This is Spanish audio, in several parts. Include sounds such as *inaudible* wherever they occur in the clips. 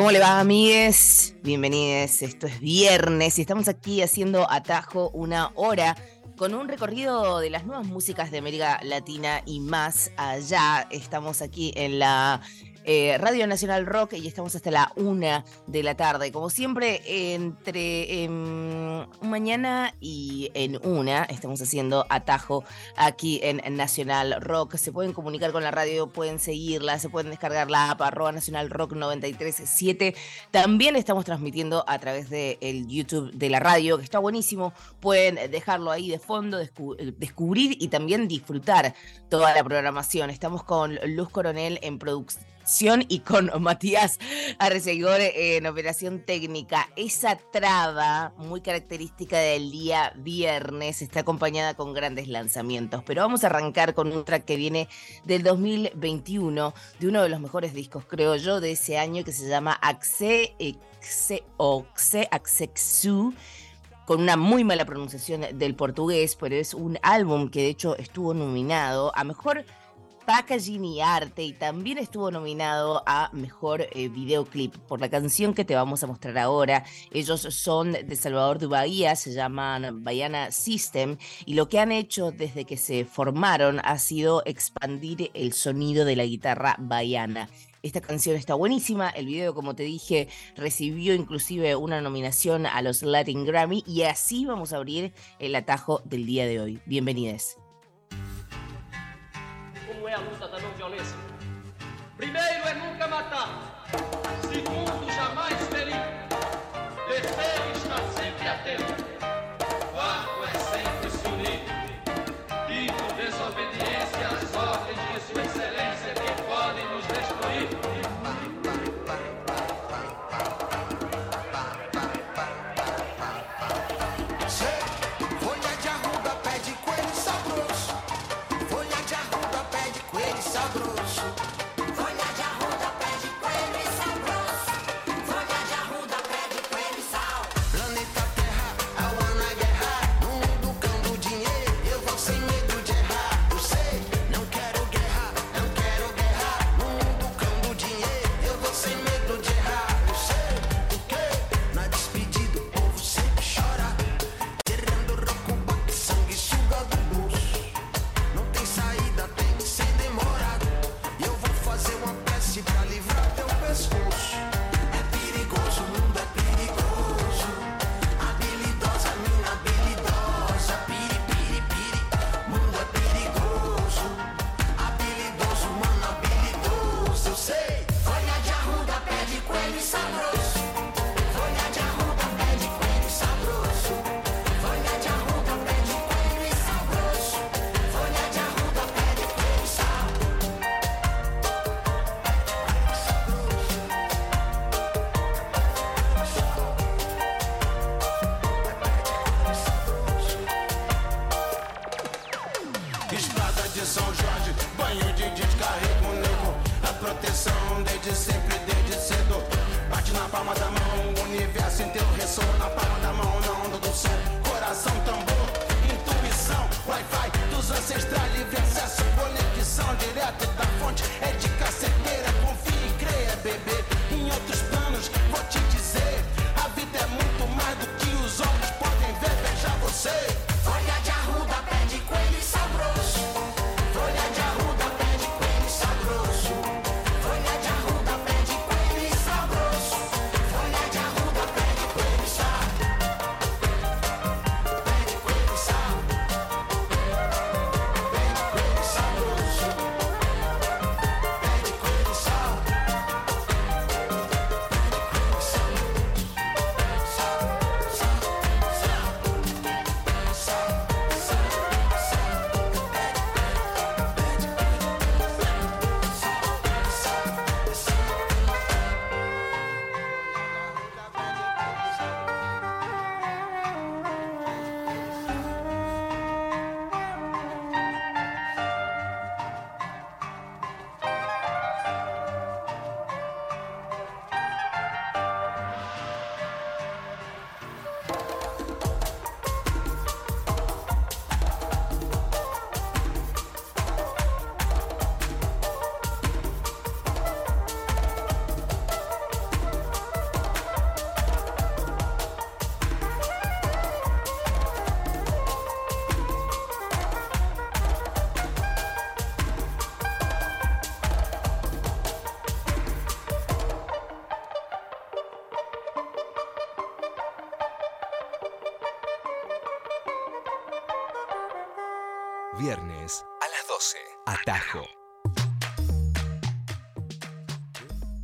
¿Cómo le va, amigues? Bienvenidos. Esto es viernes y estamos aquí haciendo atajo una hora con un recorrido de las nuevas músicas de América Latina y más allá. Estamos aquí en la eh, Radio Nacional Rock y estamos hasta la una de la tarde. Como siempre, entre em, mañana y en una estamos haciendo atajo aquí en Nacional Rock. Se pueden comunicar con la radio, pueden seguirla, se pueden descargar la app Nacional Rock 937. También estamos transmitiendo a través del YouTube de la radio, que está buenísimo. Pueden dejarlo ahí de fondo, descubrir y también disfrutar toda la programación. Estamos con Luz Coronel en producción y con *laughs* Matías Arcegor en operación técnica. Esa traba muy característica del día viernes está acompañada con grandes lanzamientos, pero vamos a arrancar con un track que viene del 2021, de uno de los mejores discos, creo yo, de ese año que se llama Axe, Axe, Axexu con una muy mala pronunciación del portugués, pero es un álbum que de hecho estuvo nominado a mejor packaging y arte y también estuvo nominado a mejor eh, videoclip por la canción que te vamos a mostrar ahora. Ellos son de Salvador de Bahía, se llaman Bayana System y lo que han hecho desde que se formaron ha sido expandir el sonido de la guitarra baiana. Esta canción está buenísima, el video como te dije recibió inclusive una nominación a los Latin Grammy y así vamos a abrir el atajo del día de hoy. Bienvenidos. Luta da não violência. Primeiro é nunca matar. Segundo, jamais ferir. Terceiro, estar sempre atento.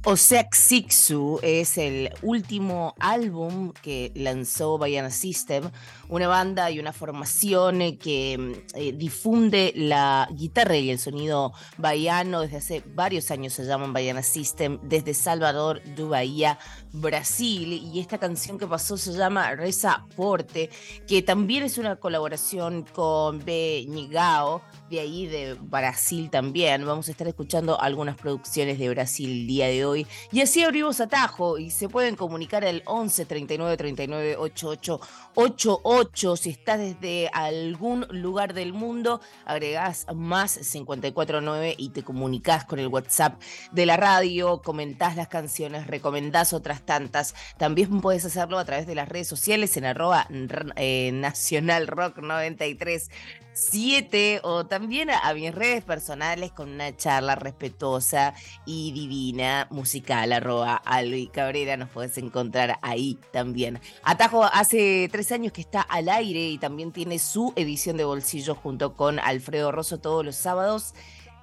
Osek Sixu es el último álbum que lanzó Bayana System, una banda y una formación eh, que mm, eh, difunde la guitarra y el sonido baiano desde hace varios años, se llaman Bayana System, desde Salvador Bahía, Brasil. Y esta canción que pasó se llama Reza Porte, que también es una colaboración con B. De ahí de Brasil también. Vamos a estar escuchando algunas producciones de Brasil el día de hoy. Y así abrimos atajo y se pueden comunicar al 11 39 39 88 88. Si estás desde algún lugar del mundo, agregás más 549 y te comunicás con el WhatsApp de la radio, comentás las canciones, recomendás otras tantas. También puedes hacerlo a través de las redes sociales en arroba eh, Nacional Rock 93 7 o también a, a, mis redes personales con una charla respetuosa y divina musical arroba Cabrera nos puedes encontrar ahí también Atajo hace tres años que está al aire y también tiene su edición de bolsillo junto con Alfredo Rosso todos los sábados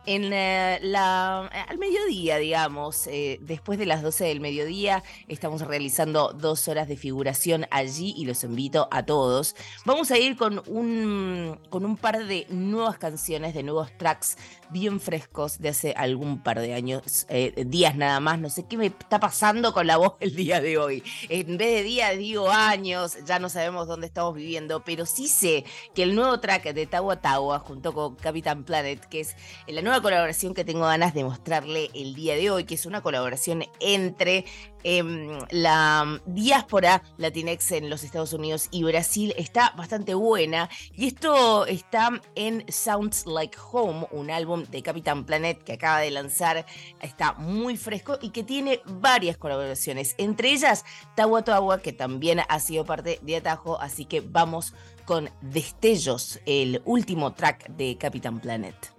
en la, la, al mediodía, digamos, eh, después de las 12 del mediodía, estamos realizando dos horas de figuración allí y los invito a todos. Vamos a ir con un, con un par de nuevas canciones, de nuevos tracks bien frescos de hace algún par de años, eh, días nada más. No sé qué me está pasando con la voz *laughs* el día de hoy. En vez de días digo años, ya no sabemos dónde estamos viviendo, pero sí sé que el nuevo track de Tawa Tawa junto con Capitán Planet, que es la nueva colaboración que tengo ganas de mostrarle el día de hoy, que es una colaboración entre eh, la diáspora latinex en los Estados Unidos y Brasil está bastante buena. Y esto está en Sounds Like Home, un álbum de Capitán Planet que acaba de lanzar. Está muy fresco y que tiene varias colaboraciones, entre ellas Tawa Tawa, que también ha sido parte de Atajo. Así que vamos con Destellos, el último track de Capitán Planet.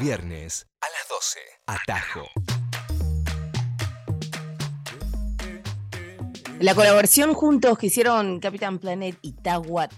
Viernes a las 12. Atajo. La colaboración juntos que hicieron Capitán Planet y Tawa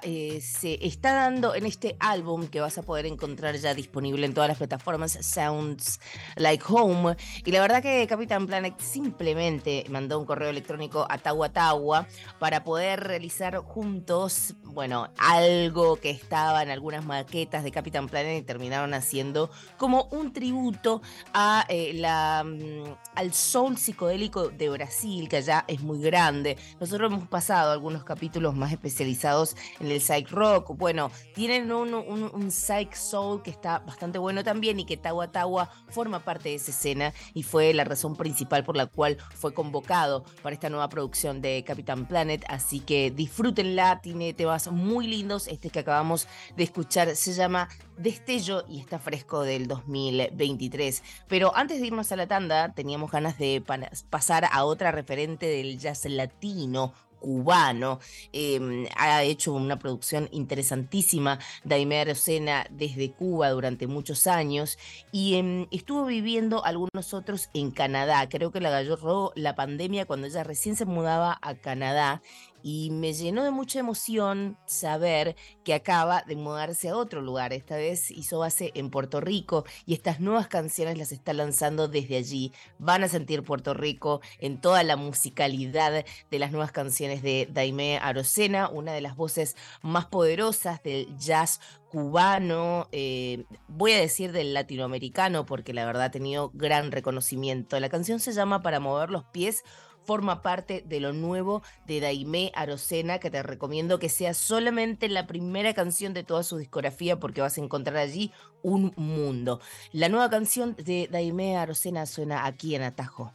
eh, se está dando en este álbum que vas a poder encontrar ya disponible en todas las plataformas Sounds Like Home. Y la verdad que Capitán Planet simplemente mandó un correo electrónico a Tawa para poder realizar juntos, bueno, algo que estaba en algunas maquetas de Capitán Planet y terminaron haciendo como un tributo a eh, la, mm, al soul psicodélico de Brasil, que allá es muy grande. Nosotros hemos pasado algunos capítulos más especializados en el psych rock. Bueno, tienen un, psych soul que está bastante bueno también y que Tawa Tawa forma parte de esa escena y fue la razón principal por la cual fue convocado para esta nueva producción de Capitán Planet. Así que disfrútenla, tiene temas muy lindos. Este que acabamos de escuchar se llama Destello y está fresco del 2023. Pero antes de irnos a la tanda, teníamos ganas de pa- pasar a otra referente del jazz latino cubano. Eh, ha hecho una producción interesantísima, Daimé Arocena, desde Cuba durante muchos años y em, estuvo viviendo algunos otros en Canadá. Creo que la agarró la pandemia cuando ella recién se mudaba a Canadá y me llenó de mucha emoción saber que acaba de mudarse a otro lugar. Esta vez hizo base en Puerto Rico y estas nuevas canciones las está lanzando desde allí. Van a sentir Puerto Rico en toda la musicalidad de las nuevas canciones de Daimé Arocena, una de las voces más poderosas del jazz cubano, eh, voy a decir del latinoamericano, porque la verdad ha tenido gran reconocimiento. La canción se llama Para mover los pies forma parte de lo nuevo de Daimé Arocena, que te recomiendo que sea solamente la primera canción de toda su discografía, porque vas a encontrar allí un mundo. La nueva canción de Daimé Arocena suena aquí en Atajo.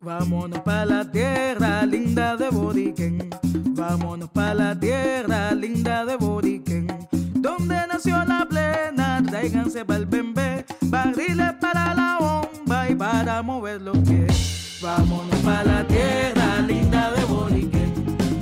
Vámonos pa' la tierra linda de Boriquén. Vámonos pa' la tierra linda de Boriquén. Donde nació la plena, tráiganse pa'l bembé. Barriles para la para mover los pies. Vámonos pa' la tierra linda de Boriquén.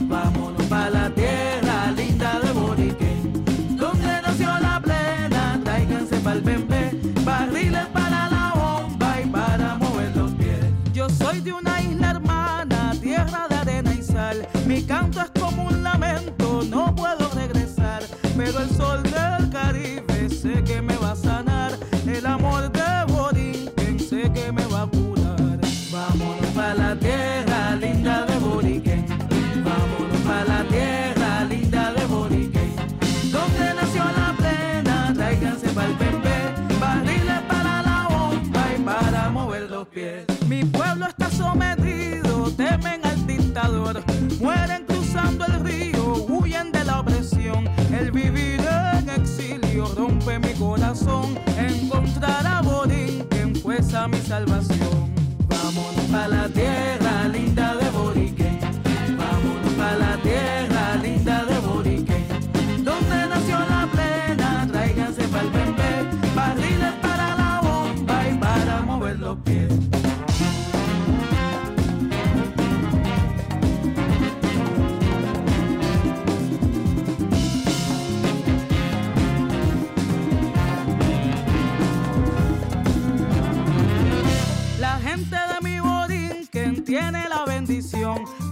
Vámonos pa' la tierra linda de Boriquén. Donde nació la plena, tráiganse pa'l bembé. Barriles para la bomba y para mover los pies. Yo soy de una isla hermana, tierra de arena y sal. Mi canto es como un lamento, no puedo Mi pueblo está sometido, temen al dictador. Mueren cruzando el río, huyen de la opresión. El vivir en exilio rompe mi corazón. Encontrar a Borinquen fuerza mi salvación. Vámonos pa' la tierra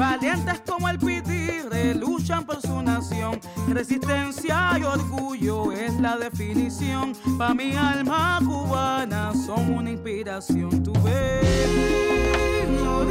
Valientes como el pitirre luchan por su nación. Resistencia y orgullo es la definición. Pa' mi alma cubana son una inspiración. Tu ves, no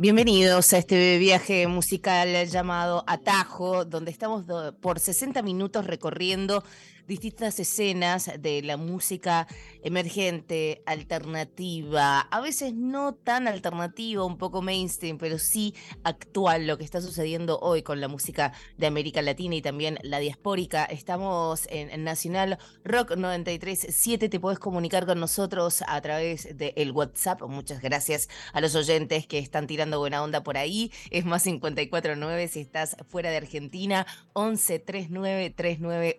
Bienvenidos a este viaje musical llamado Atajo, donde estamos por 60 minutos recorriendo distintas escenas de la música emergente, alternativa, a veces no tan alternativa, un poco mainstream, pero sí actual, lo que está sucediendo hoy con la música de América Latina y también la diaspórica. Estamos en, Nacional Rock 937, te puedes comunicar con nosotros a través del WhatsApp. Muchas gracias a los oyentes que están tirando buena onda por ahí. Es más 549 si estás fuera de Argentina, 11 39 39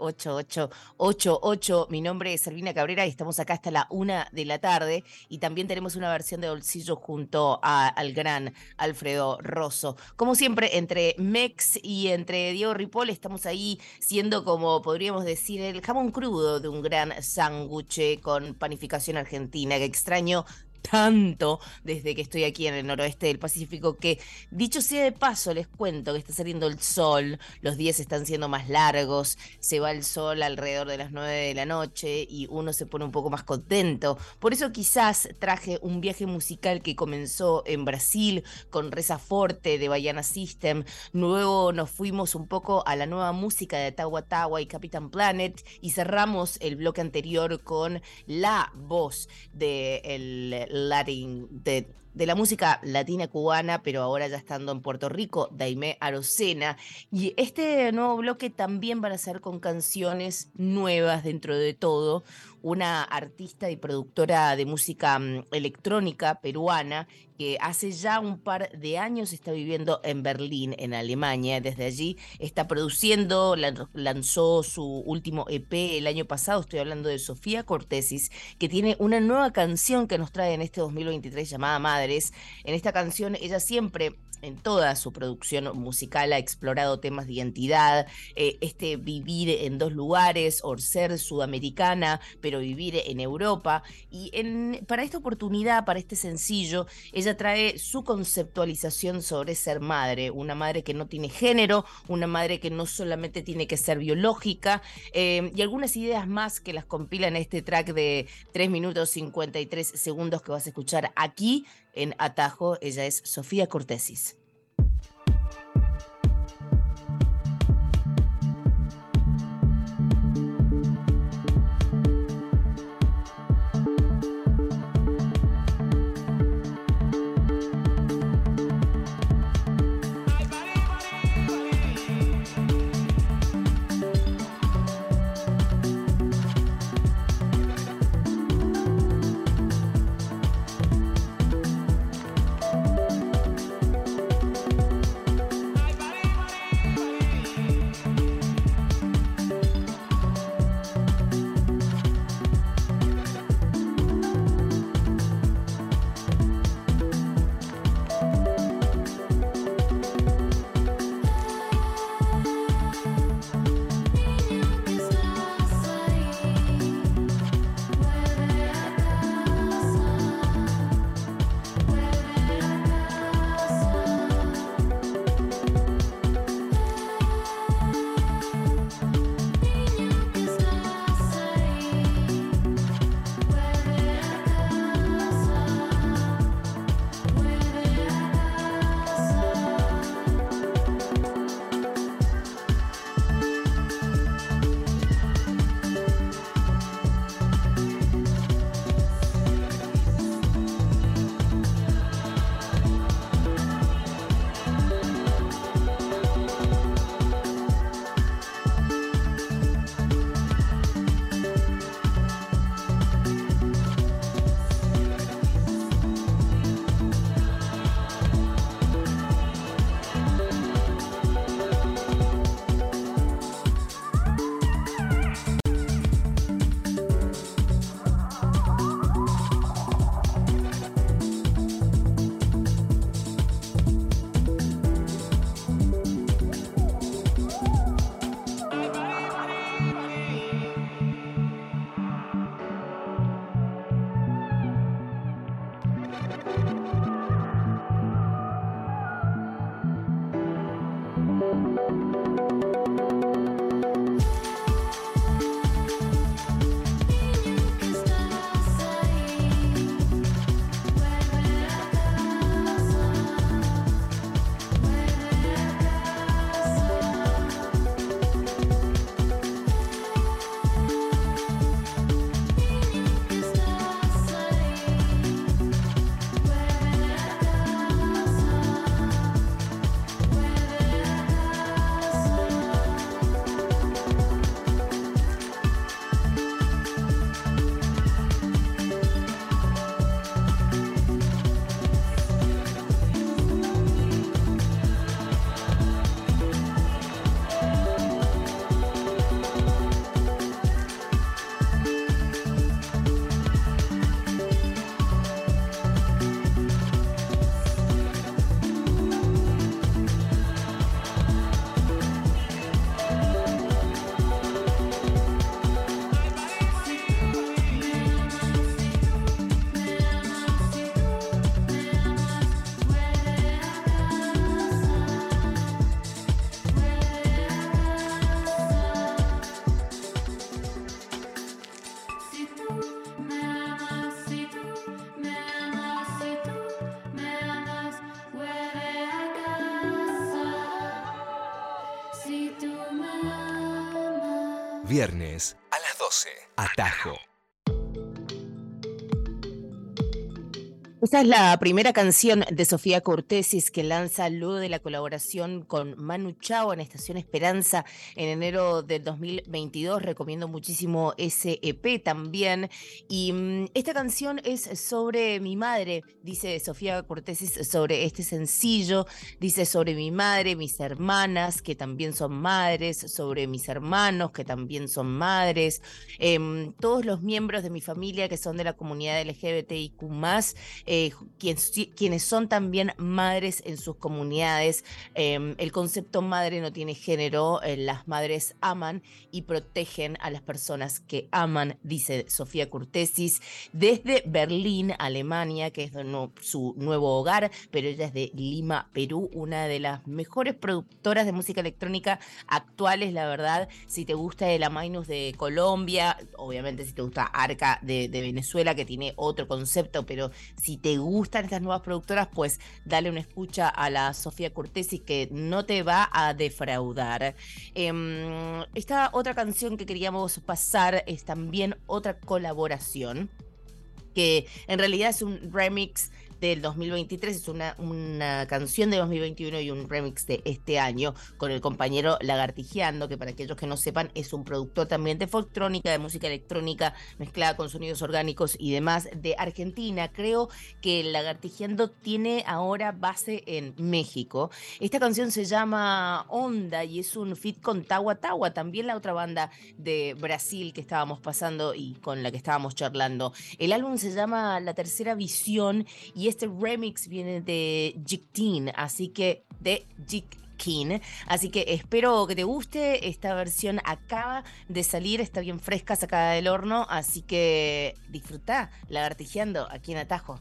88 88. Mi nombre es Servina Cabrera y estamos acá hasta la una de la tarde. Y también tenemos una versión de Bolsillo junto al gran Alfredo Rosso. Como siempre, entre Mex y entre Diego Ripoll estamos ahí siendo como podríamos decir el jamón crudo de un gran sándwich con panificación argentina que extraño tanto desde que estoy aquí en el noroeste del Pacífico que dicho sea de paso les cuento que está saliendo el sol, los días están siendo más largos, se va el sol alrededor de las 9 de la noche y uno se pone un poco más contento. Por eso quizás traje un viaje musical que comenzó en Brasil con Reza Forte de Baiana System, luego nos fuimos un poco a la nueva música de Tawa Tawa y Captain Planet y cerramos el bloque anterior con la voz de el Latin de, la música latina cubana, pero ahora ya estando en Puerto Rico, Daimé Arocena. Y este nuevo bloque también van a ser con canciones nuevas dentro de todo. Una artista y productora de música mm, electrónica peruana que hace ya un par de años está viviendo en Berlín, en Alemania. Desde allí está produciendo, lan- lanzó su último EP el año pasado. Estoy hablando de Sofía Cortesis, que tiene una nueva canción que nos trae en este 2023 llamada En esta canción ella siempre en toda su producción musical ha explorado temas de identidad, eh, este vivir en dos lugares, o ser sudamericana, pero vivir en Europa. Y en- para esta oportunidad, para este sencillo, ella trae su conceptualización sobre ser madre, una madre que no tiene género, una madre que no solamente tiene que ser biológica, eh, y algunas ideas más que las compila en este track de 3 minutos 53 segundos que vas a escuchar aquí en Atajo. Ella es Sofía Cortesis. Viernes a las 12. Atajo. Esta es la primera canción de Sofía Cortesis que lanza luego de la colaboración con Manu Chao en Estación Esperanza en enero del 2022. Recomiendo muchísimo ese EP también. Y mm, esta canción es sobre mi madre, dice Sofía Cortesis sobre este sencillo. Dice sobre mi madre, mis hermanas que también son madres, sobre mis hermanos que también son madres, em, todos los miembros de mi familia que son de la comunidad LGBTIQ eh, quienes, quienes, son también madres en sus comunidades. Eh, el concepto madre no tiene género, eh, las madres aman y protegen a las personas que aman, dice Sofía Curtesis, desde Berlín, Alemania, que es su nuevo hogar, pero ella es de Lima, Perú, una de las mejores productoras de música electrónica actuales, la verdad. Si te gusta el Amainus de Colombia, obviamente si te gusta Arca de Venezuela, que tiene otro concepto, pero si te gustan estas nuevas productoras, pues dale una escucha a la Sofía Cortesi que no te va a defraudar. Em, esta otra canción que queríamos pasar es también otra colaboración que en realidad es un remix del 2023, es una, una canción de 2021 y un remix de este año con el compañero Lagartijeando, que para aquellos que no sepan es un productor también de folktrónica, de música electrónica mezclada con sonidos orgánicos y demás de Argentina. Creo que Lagartijeando tiene ahora base en México. Esta canción se llama Onda y es un fit con Tawa Tawa, también la otra banda de Brasil que estábamos pasando y con la que estábamos charlando. El álbum se llama La Tercera Visión y este remix viene de Jik Teen, así que de Jik. Así que espero que te guste. Esta versión acaba de salir, está bien fresca, sacada del horno. Así que disfruta lagartijeando aquí en Atajo.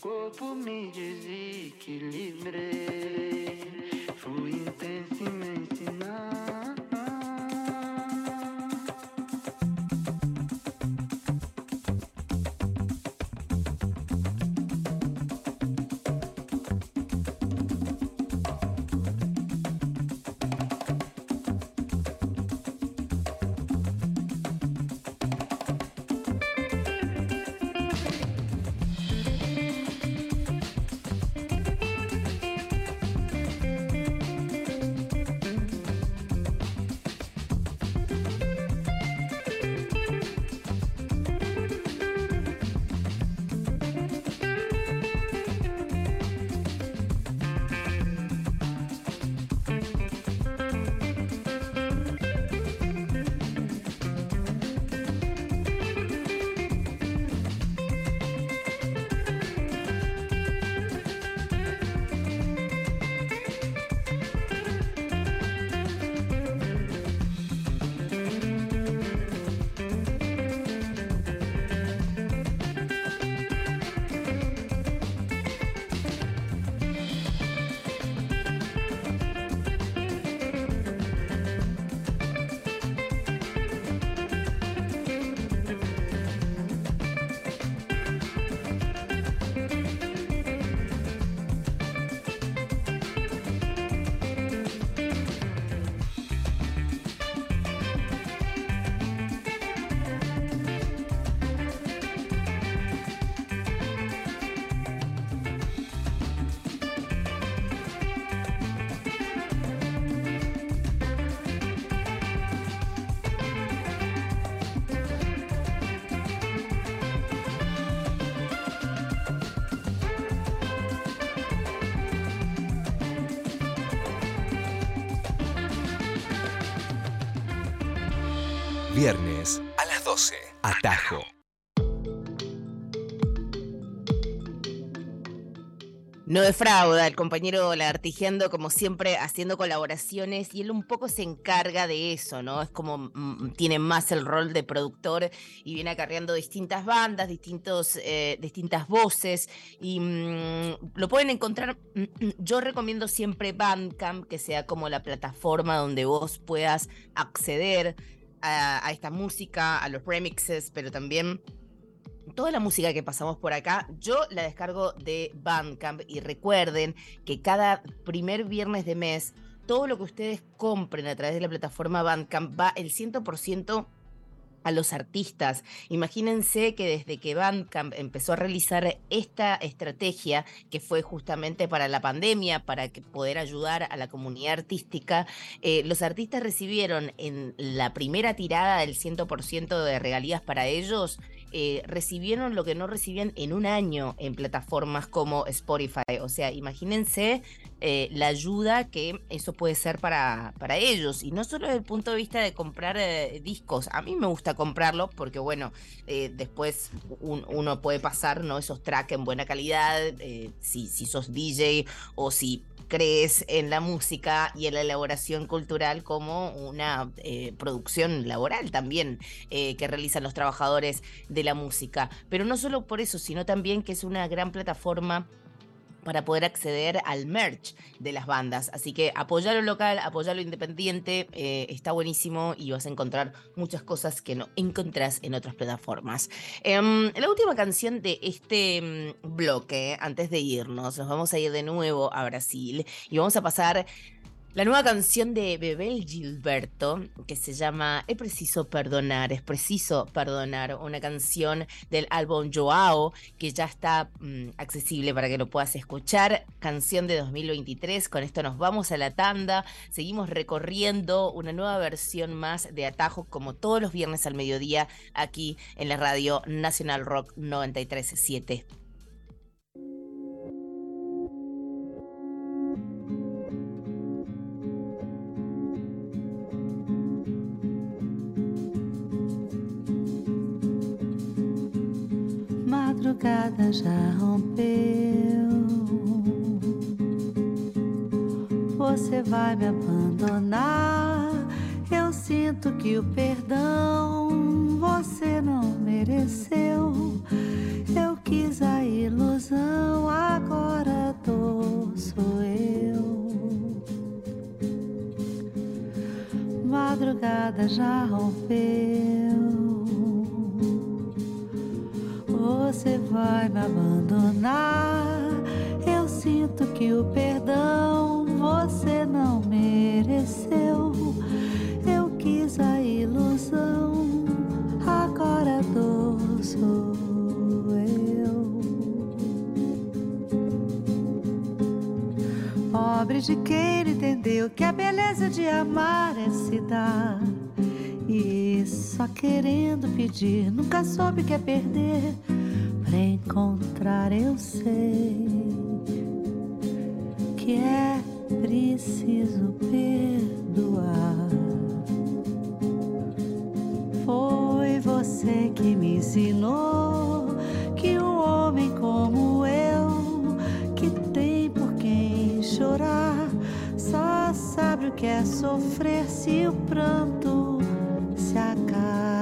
Corpo me Viernes a las 12. Atajo. No defrauda el compañero Lagartijeando, como siempre, haciendo colaboraciones y él un poco se encarga de eso, ¿no? Es como mm, tiene más el rol de productor y viene acarreando distintas bandas, distintos, eh, distintas voces y mm, lo pueden encontrar. mm, mm, Yo recomiendo siempre Bandcamp, que sea como la plataforma donde vos puedas acceder a, esta música, a los remixes, pero también toda la música que pasamos por acá, yo la descargo de Bandcamp y recuerden que cada primer viernes de mes, todo lo que ustedes compren a través de la plataforma Bandcamp va el 100% a los artistas. Imagínense que desde que Bandcamp empezó a realizar esta estrategia, que fue justamente para la pandemia, para que poder ayudar a la comunidad artística, eh, los artistas recibieron en la primera tirada del 100% de regalías para ellos, eh, recibieron lo que no recibían en un año en plataformas como Spotify. O sea, imagínense eh, la ayuda que eso puede ser para, para ellos. Y no solo desde el punto de vista de comprar eh, discos. A mí me gusta comprarlo porque, bueno, después un- uno puede pasar ¿no? esos tracks en buena calidad. si, si sos DJ o si crees en la música y en la elaboración cultural como una producción laboral también que realizan los trabajadores la música. Pero no solo por eso, sino también que es una gran plataforma para poder acceder al merch de las bandas. Así que apoyar lo local, apoyar lo independiente, eh, está buenísimo y vas a encontrar muchas cosas que no encontrás en otras plataformas. Em, la última canción de este mm, bloque, antes de irnos, nos vamos a ir de nuevo a Brasil y vamos a pasar la nueva canción de Bebel Gilberto, que se llama Es preciso perdonar, es preciso perdonar, una canción del álbum Joao, que ya está mm, accesible para que lo puedas escuchar, canción de 2023, con esto nos vamos a la tanda, seguimos recorriendo una nueva versión más de Atajo, como todos los viernes al mediodía, aquí en la radio Nacional Rock 937. Madrugada já rompeu. Você vai me abandonar. Eu sinto que o perdão você não mereceu. Eu quis a ilusão, agora dor sou eu. Madrugada já rompeu. Você vai me abandonar. Eu sinto que o perdão você não mereceu. Eu quis a ilusão, agora a dor sou eu. Pobre de quem não entendeu que a beleza de amar é se dar. E só querendo pedir, nunca soube que é perder. Encontrar, eu sei que é preciso perdoar. Foi você que me ensinou que um homem como eu, que tem por quem chorar, só sabe o que é sofrer se o pranto se acaba.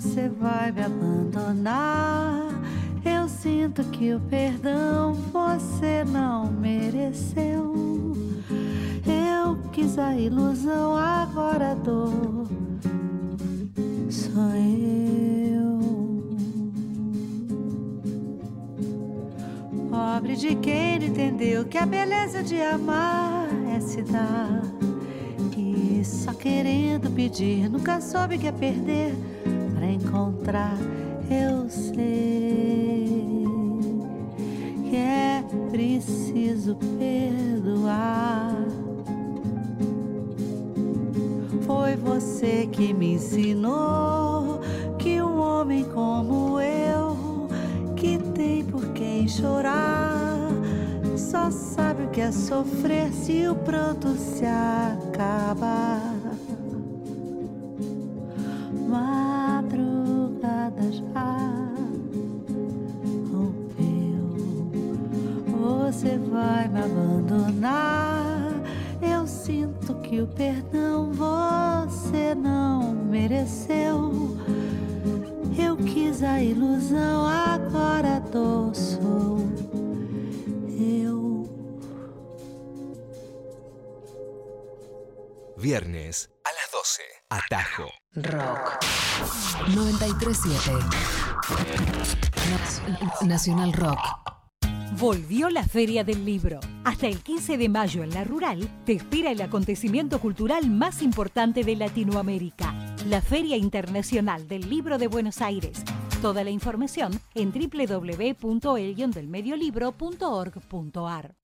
Você vai me abandonar. Eu sinto que o perdão você não mereceu. quis a ilusão, agora a dor sou eu. Pobre de quem entendeu que a beleza de amar é se dar. E só querendo pedir, nunca soube que é perder encontrar. Eu sei que é preciso perdoar. Foi você que me ensinou que um homem como eu, que tem por quem chorar, só sabe o que é sofrer se o pranto se acabar. 12. Atajo. Rock 937 Na- Nacional Rock. Volvió la Feria del Libro. Hasta el 15 de mayo en La Rural te espera el acontecimiento cultural más importante de Latinoamérica, la Feria Internacional del Libro de Buenos Aires. Toda la información en www.el-delmediolibro.org.ar.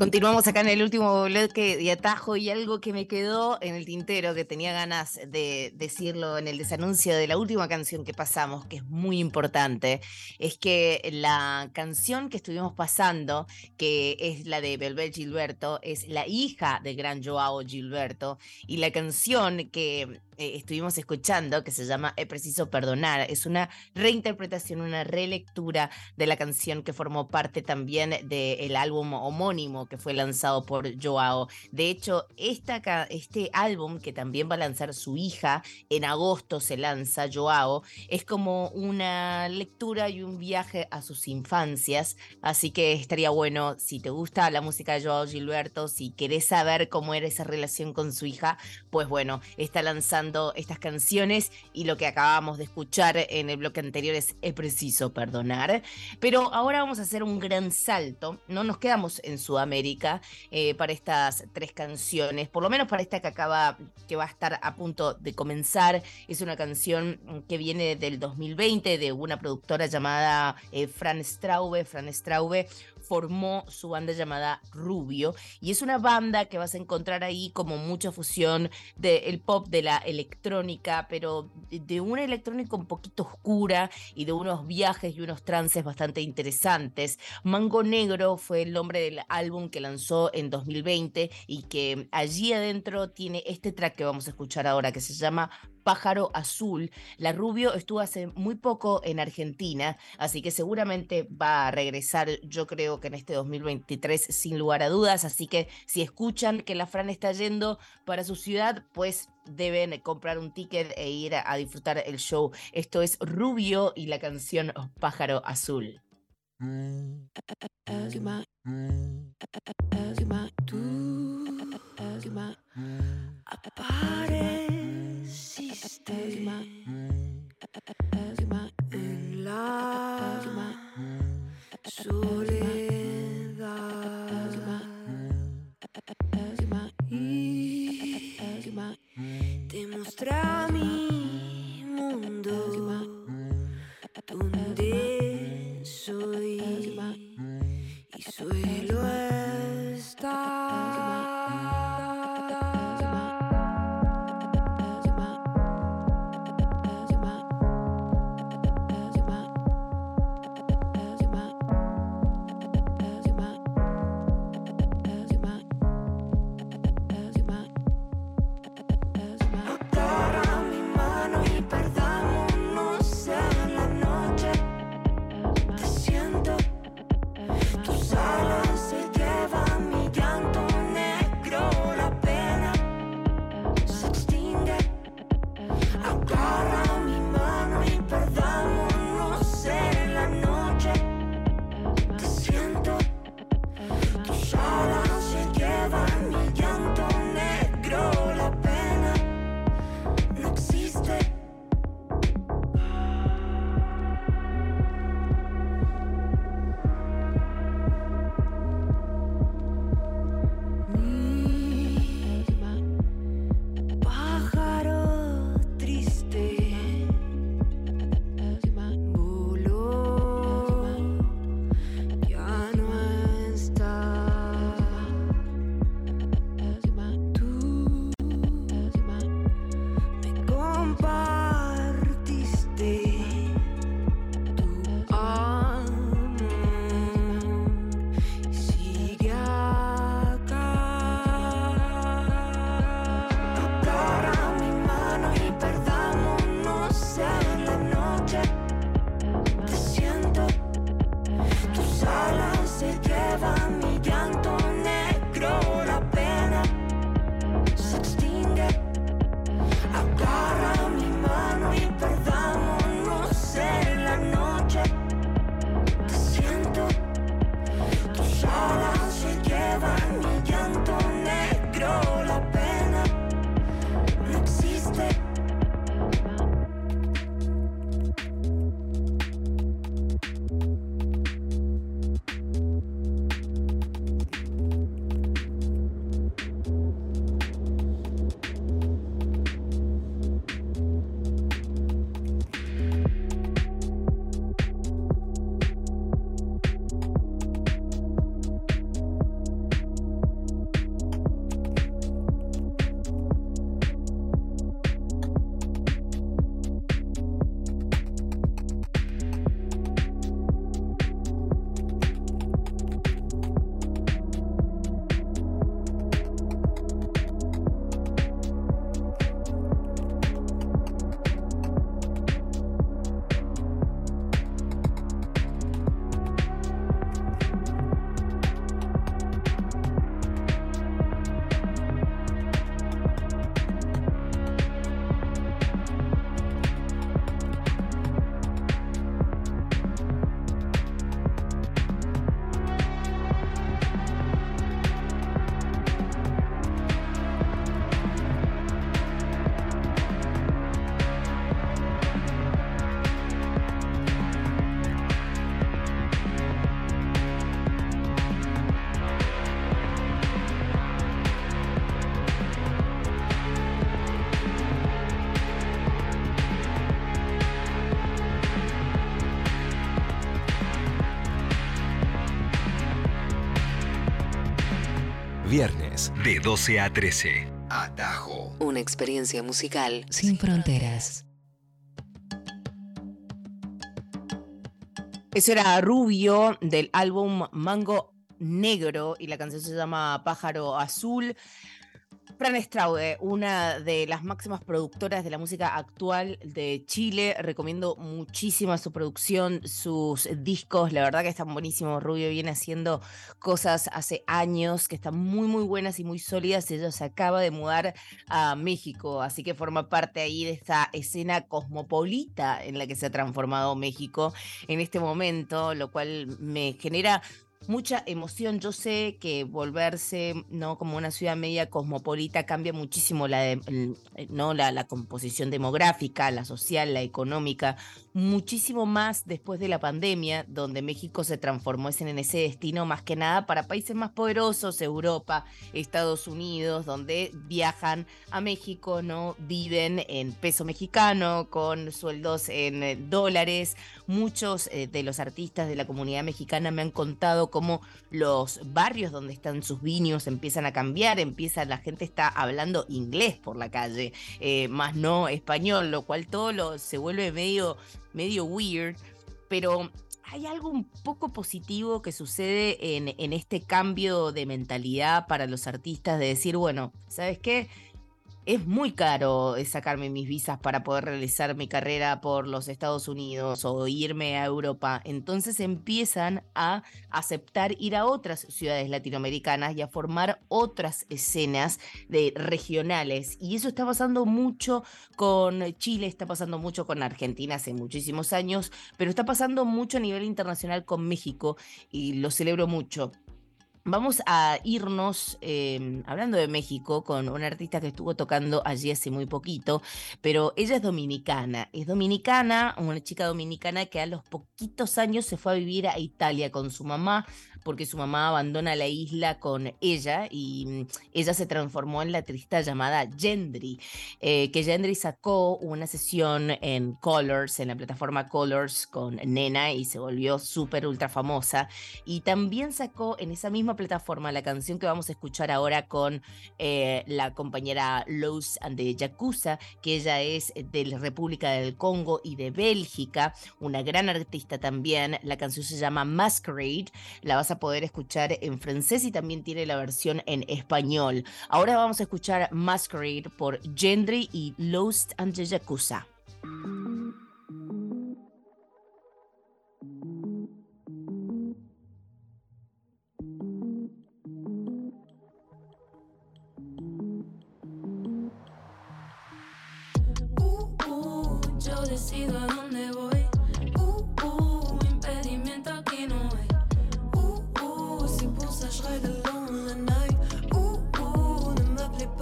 Continuamos acá en el último bloque de atajo y algo que me quedó en el tintero, que tenía ganas de decirlo en el desanuncio de la última canción que pasamos, que es muy importante, es que la canción que estuvimos pasando, que es la de Belbel Gilberto, es la hija del gran Joao Gilberto, y la canción que eh, estuvimos escuchando, que se llama He Preciso Perdonar, es una reinterpretación, una relectura de la canción que formó parte también del álbum homónimo que fue lanzado por Joao. De hecho, esta, este álbum, que también va a lanzar su hija, en agosto se lanza Joao, es como una lectura y un viaje a sus infancias, así que estaría bueno, si te gusta la música de Joao Gilberto, si querés saber cómo era esa relación con su hija, pues bueno, está lanzando estas canciones y lo que acabamos de escuchar en el bloque anterior es preciso perdonar. Pero ahora vamos a hacer un gran salto, no nos quedamos en Sudamérica eh, para estas tres canciones, por lo menos para esta que acaba, que va a estar a punto de comenzar. Es una canción que viene del 2020 de una productora llamada eh, Fran Straube. Fran Straube formó su banda llamada Rubio y es una banda que vas a encontrar ahí como mucha fusión del pop, de la electrónica, pero de- de una electrónica un poquito oscura y de unos viajes y unos trances bastante interesantes. Mango Negro fue el nombre del álbum que lanzó en 2020 y que allí adentro tiene este track que vamos a escuchar ahora que se llama Pájaro Azul. La Rubio estuvo hace muy poco en Argentina, así que seguramente va a regresar, yo creo que en este 2023 sin lugar a dudas, así que si escuchan que la Fran está yendo para su ciudad, pues deben comprar un ticket e ir a, a disfrutar el show. Esto es Rubio y la canción Pájaro Azul. Apareciste. En la soledad y te mostré de 12 a 13. Atajo. Una experiencia musical sin fronteras. Eso era Rubio del álbum Mango Negro y la canción se llama Pájaro Azul. Fran Straude, una de las máximas productoras de la música actual de Chile. Recomiendo muchísimo su producción, sus discos. La verdad que están buenísimos. Rubio viene haciendo cosas hace años que están muy, muy buenas y muy sólidas. Ella se acaba de mudar a México, así que forma parte ahí de esta escena cosmopolita en la que se ha transformado México en este momento, lo cual me genera mucha emoción. Yo sé que volverse no como una ciudad media cosmopolita cambia muchísimo la, el- eh, no la, la composición demográfica, la social, la económica, muchísimo más después de la pandemia, donde México se transformó en ese destino más que nada para países más poderosos, Europa, Estados Unidos, donde viajan a México, no viven en peso mexicano, con sueldos en eh, dólares. Muchos eh, de los artistas de la comunidad mexicana me han contado cómo los barrios donde están sus vinios empiezan a cambiar, empieza, la gente está hablando inglés por la calle, eh, más no español, lo cual todo lo, se vuelve medio, medio weird, pero hay algo un poco positivo que sucede en, en este cambio de mentalidad para los artistas de decir, bueno, ¿sabes qué? Es muy caro eh, sacarme mis visas para poder realizar mi carrera por los Estados Unidos o irme a Europa. Entonces empiezan a aceptar ir a otras ciudades latinoamericanas y a formar otras escenas de regionales. Y eso está pasando mucho con Chile, está pasando mucho con Argentina hace muchísimos años, pero está pasando mucho a nivel internacional con México y lo celebro mucho. Vamos a irnos, eh, hablando de México, con una artista que estuvo tocando allí hace muy poquito, pero ella es dominicana. Es dominicana, una chica dominicana que a los poquitos años se fue a vivir a Italia con su mamá, porque su mamá abandona la isla con ella y mm, ella se transformó en la artista llamada Gendry, eh, que Gendry sacó una sesión en Colors, en la plataforma Colors con Nena y se volvió súper ultra famosa. Y también sacó en esa misma plataforma la canción que vamos a escuchar ahora con eh, la compañera and the Yakuza, que ella es de la República del Congo y de Bélgica, una gran artista también. La canción se llama Masquerade, la vas a poder escuchar en francés y también tiene la versión en español. Ahora vamos a escuchar Masquerade por Gendry y Lost and the Yakuza. Uh, yo decido a dónde voy.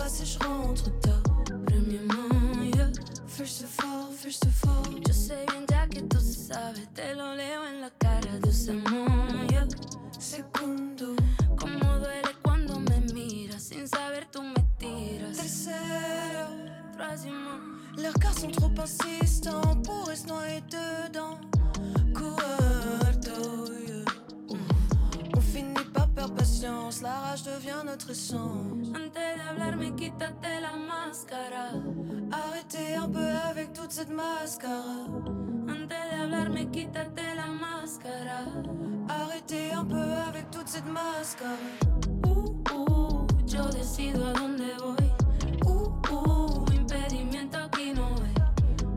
Si je rentre tard. Premièrement, yeah. First of all, first of all. Yo sé bien ya que tú sabes, te lo leo en la cara ese yeah. Segundo, cómo duele cuando me miras sin saber tú me tiras. Tercero, troisièmement. Leurs cars sont trop insistants pour se noyer dedans. Cuarto, patience, la rage devient notre essence. Antes de hablarme, quítate la máscara. Arrêtez un peu avec toute cette mascara. Antes de hablarme, quítate la máscara. Arrêtez un peu avec toute cette mascara. Uh, uh, yo decido a dónde voy. Uh, uh, impedimento aquí no hay.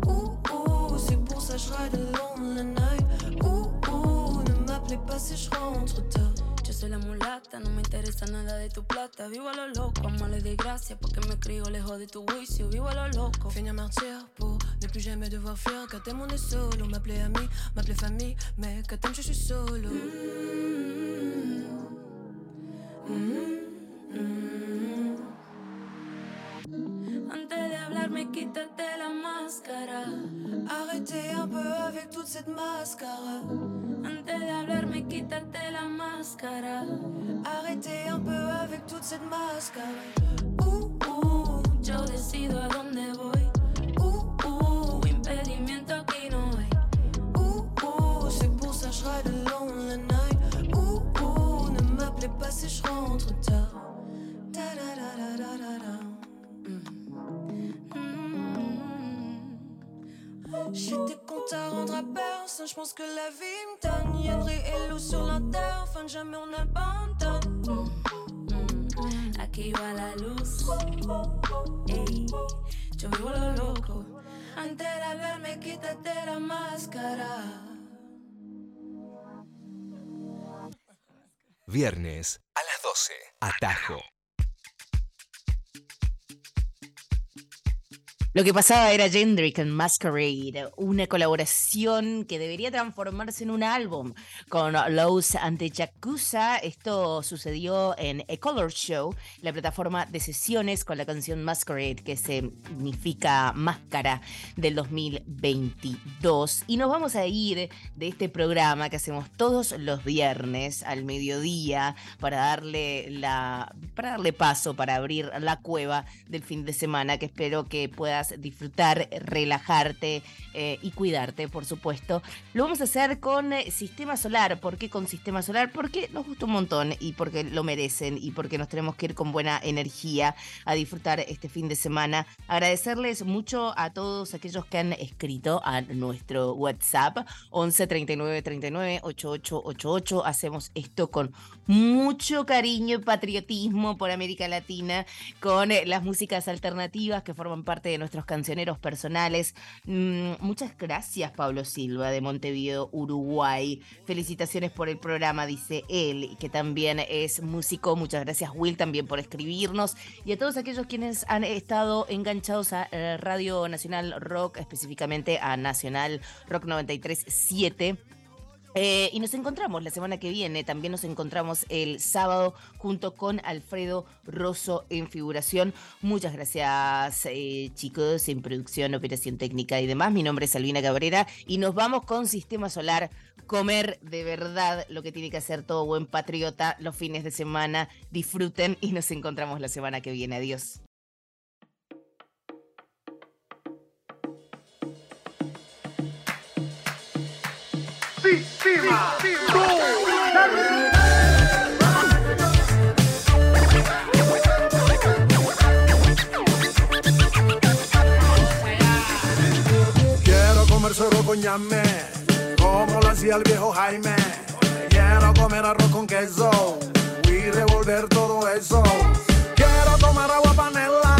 Uh, uh, c'est pour ça je ride alone la night. Uh, uh, ne m'appelez pas si je rentre tard. Soy la mulata, no me interesa nada de tu plata. Vivo a lo loco, amo la desgracia, porque me crio lejos de tu juicio. Vivo a lo loco. Finir martyr pour ne plus jamais devoir fuir. Quand t'aimes, on est solo. M'appeler ami, m'appeler famille. Mais quand t'aimes, je suis solo. Antes de hablarme, quítate la máscara. Arrêtez un peu avec toute cette mascara. Antes de hablarme, quítate la máscara. Arrêtez un peu avec toute cette mascara. Uh, uh, yo decido a dónde voy. Uh, uh, impedimento aquí no hay. Uh, uh, c'est pour ça je ride night. Uh, uh, ne m'appelez pas si je rentre tard. Personne, je pense que la vie me donne. Y'a une réelle eau sur enfin jamais on abandonne. Aquí va la luz. Ey, yo vivo lo loco. Antes de hablarme, quítate la máscara. Viernes a las 12. Atajo. Lo que pasaba era Gendrick and Masquerade, una colaboración que debería transformarse en un álbum con Los ante Yakuza. Esto sucedió en A Color Show, la plataforma de sesiones con la canción Masquerade, que significa máscara del 2022. Y nos vamos a ir de este programa que hacemos todos los viernes al mediodía para darle la para darle paso para abrir la cueva del fin de semana que espero que disfrutar, relajarte eh, y cuidarte, por supuesto. Lo vamos a hacer con eh, Sistema Solar. ¿Por qué con Sistema Solar? Porque nos gusta un montón y porque lo merecen y porque nos tenemos que ir con buena energía a disfrutar este fin de semana. Agradecerles mucho a todos aquellos que han escrito a nuestro WhatsApp 11 39 39 8888. Hacemos esto con mucho cariño y patriotismo por América Latina con eh, las músicas alternativas que forman parte de nuestros cancioneros personales. Mm, muchas gracias, Pablo Silva, de Montevideo, Uruguay. Felicitaciones por el programa, dice él, que también es músico. Muchas gracias, Will, también por escribirnos. Y a todos aquellos quienes han estado enganchados a eh, Radio Nacional Rock, específicamente a Nacional Rock 937. Eh, y nos encontramos la semana que viene, también nos encontramos el sábado junto con Alfredo Rosso en figuración. Muchas gracias eh, chicos en producción, operación técnica y demás. Mi nombre es Albina Cabrera y nos vamos con Sistema Solar, comer de verdad lo que tiene que hacer todo buen patriota los fines de semana. Disfruten y nos encontramos la semana que viene. Adiós. Quiero comer solo con ñame, como lo hacía el viejo Jaime. Quiero comer arroz con queso y revolver todo eso. Quiero tomar agua panela,